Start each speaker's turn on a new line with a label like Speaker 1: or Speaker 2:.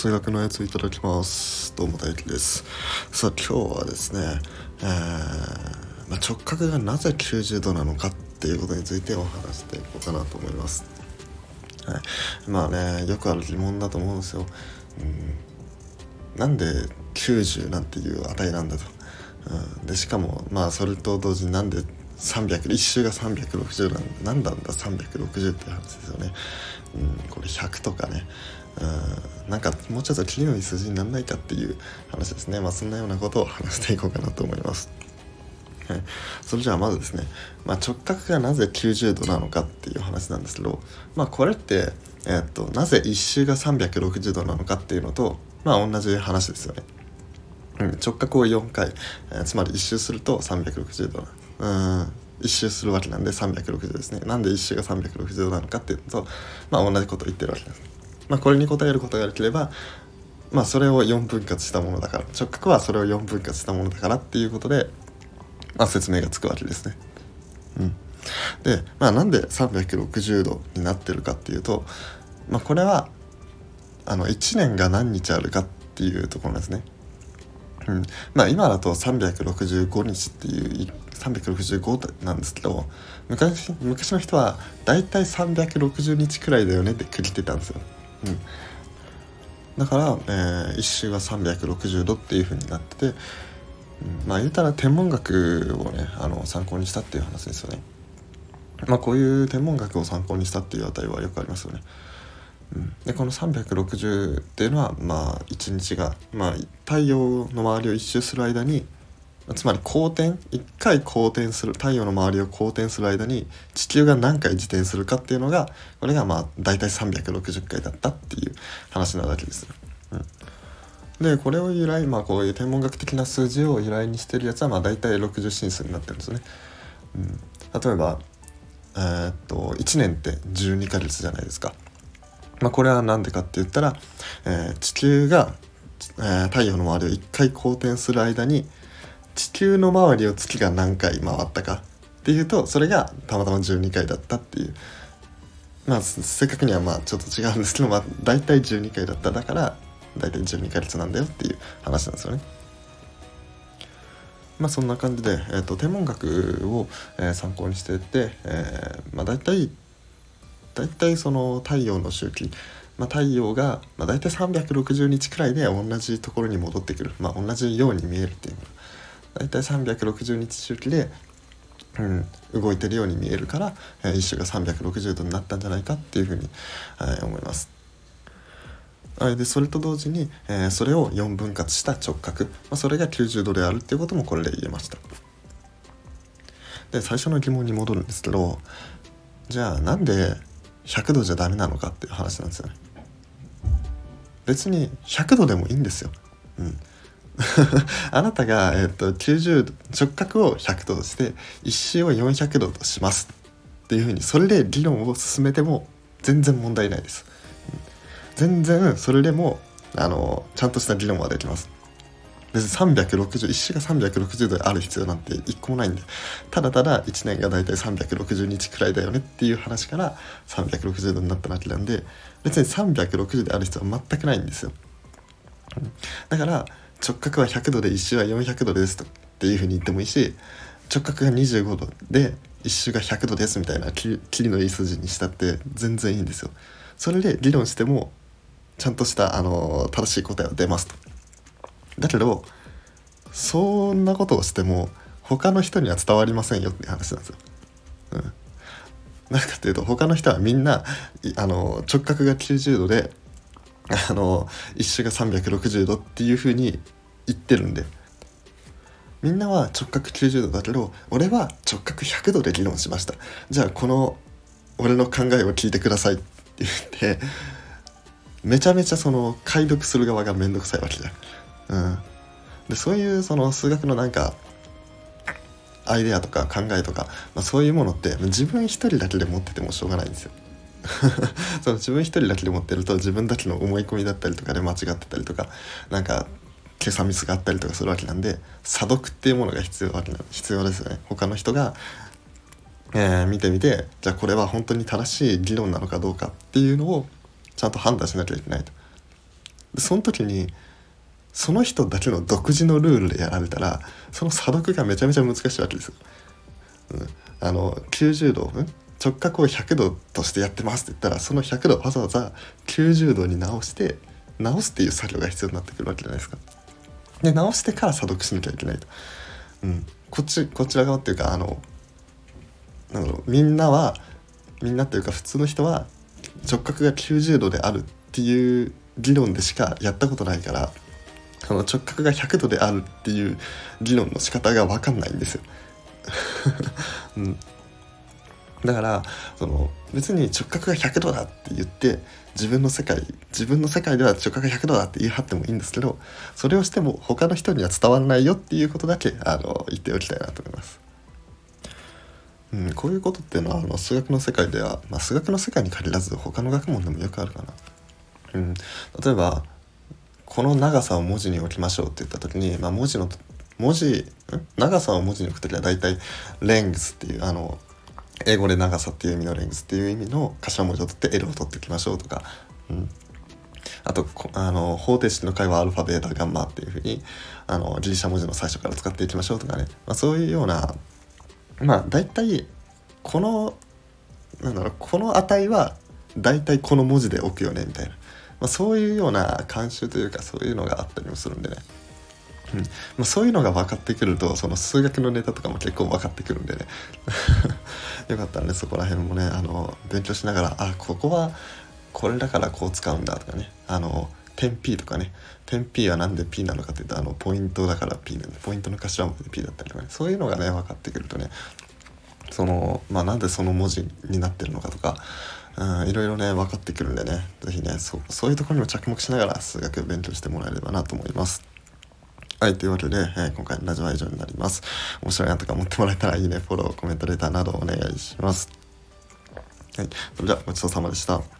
Speaker 1: 数学のやついただきます。どうも大輝です。さあ今日はですね、えーまあ、直角がなぜ90度なのかっていうことについてお話していこうかなと思います、はい、まあねよくある疑問だと思うんですよ、うん、なんで90なんていう値なんだと、うん、でしかもまあそれと同時になんで300一周が360なんだ何なんだ360って話ですよね、うん、これ100とかね。うん。なんかもうちょっと切りのいい数字にならないかっていう話ですね。まあそんなようなことを話していこうかなと思います。はい、それじゃあまずですね、まあ、直角がなぜ90度なのかっていう話なんですけど、まあ、これって、えー、っとなぜ1周が360度なのかっていうのと、まあ、同じ話ですよね。うん、直角を4回、えー、つまり1周すると360度うん。1周するわけなんで360度ですね。なんで1周が360度なのかっていうのと、まあ、同じことを言ってるわけです、まあ、これに答えることができればまあそれを4分割したものだから直角はそれを4分割したものだからっていうことで、まあ、説明がつくわけですね。うん、で、まあ、なんで360度になってるかっていうと、まあ、これはあの1年が何日あるかっていうところですね。うん、まあ今だと365日っていう365なんですけど昔昔の人は大体360日くらいだよねって区切ってたんですよ。うんだから、えー、1周が360度っていう風になってて、うん、まあ言うたら天文学をねあの参考にしたっていう話ですよね。まあこういう天文学を参考にしたっていう値はよくありますよね。うん、でこの360っていうのはまあ1日が、まあ、太陽の周りを一周する間につまり公転1回公転する太陽の周りを公転する間に地球が何回自転するかっていうのがこれがまあ大体360回だったっていう話なわけです。うん、でこれを由来まあこういう天文学的な数字を由来にしてるやつはまあ大体60進数になってるんですね。うん、例えばえー、っと1年って12ヶ月じゃないですか。まあ、これは何でかって言ったら、えー、地球が、えー、太陽の周りを1回公転する間に地球の周りを月が何回回ったかっていうとそれがたまたま12回だったっていうまあ正確にはまあちょっと違うんですけど、まあ、大体12回だっただから大体12ヶ月なんだよっていう話なんですよね。まあそんな感じで、えーと、天文学を、えー、参考にしてて、えー、まあ大体大体その太陽の周期、まあ、太陽が、まあ、大体360日くらいで同じところに戻ってくる、まあ、同じように見えるっていう大体360日周期で、うん、動いてるように見えるから、えー、一周が360度になったんじゃないかっていうふうに、えー、思います。でそれと同時に、えー、それを4分割した直角、まあ、それが90度であるっていうこともこれで言えました。で最初の疑問に戻るんですけどじゃあなんで100度じゃダメなのかっていう話なんですよね。別に100度でもいいんですよ。うん、あなたが、えーと、90度直角を100度として一周を400度としますっていうふうにそれで議論を進めても全然問題ないです。全然それでもあのちゃんとした議論はできます。別に360一周が360度ある必要なんて一個もないんでただただ1年が大体360日くらいだよねっていう話から360度になったわけなんで別に360である必要は全くないんですよ。だから直角は100度で1周は400度ですとっていうふうに言ってもいいし直角が25度で1周が100度ですみたいな切りのいい数字にしたって全然いいんですよ。それで議論してもちゃんとしたあの正しい答えは出ますと。だけどそんなことをしても他の人には伝わりませんよって話なんですよ。うん、なぜかっていうと他の人はみんなあの直角が90度であの一周が360度っていう風に言ってるんでみんなは直角90度だけど俺は直角100度で議論しましたじゃあこの俺の考えを聞いてくださいって言ってめちゃめちゃその解読する側がめんどくさいわけじゃん。うん、でそういうその数学のなんかアイデアとか考えとか、まあ、そういうものって自分一人だけで持っててもしょうがないんですよ。その自分一人だけで持ってると自分だけの思い込みだったりとかで間違ってたりとかなんか計算ミスがあったりとかするわけなんで査読っていうものが必要な必要ですよね他の人が、えー、見てみてじゃあこれは本当に正しい議論なのかどうかっていうのをちゃんと判断しなきゃいけないと。でその時にその人だけの独自のルールでやられたらその査読がめちゃめちゃ難しいわけですよ。うん、あの90度、うん、直角を100度としてやってますって言ったらその100度わざわざ90度に直して直すっていう作業が必要になってくるわけじゃないですか。で直してから査読しなきゃいけないと。うん、こっちこちら側っていうかあのなんだろうみんなはみんなっていうか普通の人は直角が90度であるっていう議論でしかやったことないからその直角が100度であるっていう議論の仕方が分かんないんですよ。うん、だからその別に直角が100度だって言って自分の世界自分の世界では直角が100度だって言い張ってもいいんですけどそれをしても他の人には伝わらないよっていうことだけあの言っておきたいなと思います。うん、こういうことっていうのはあの数学の世界では、まあ、数学の世界に限らず他の学問でもよくあるかな。うん、例えばこの長さを文字に置きましょうって言った時に、まあ、文字の文字長さを文字に置く時は大体レングスっていうあの英語で長さっていう意味のレングスっていう意味の頭文字を取って L を取っておきましょうとか、うん、あとあの方程式の解はアルファベータガンマっていうふうにあのギリシャ文字の最初から使っていきましょうとかね、まあ、そういうようなまあ大体このなんだろうこの値は大体この文字で置くよねみたいな、まあ、そういうような慣習というかそういうのがあったりもするんでね、うん。まあ、そういうのが分かってくるとその数学のネタとかも結構分かってくるんでね。よかったらねそこら辺もねあの勉強しながらあここはこれだからこう使うんだとかねあの点 P とかね点 P は何で P なのかっていうとあのポイントだから P なんでポイントの頭文字で P だったりとかねそういうのがね分かってくるとねそのまあなんでその文字になってるのかとかうんいろいろね分かってくるんでね是非ねそそういうところにも着目しながら数学勉強してもらえればなと思います。はい、というわけで、えー、今回のラジオは以上になります。面白いなとか思ってもらえたらいいね、フォロー、コメント、レターなどお願いします。はい、それではごちそうさまでした。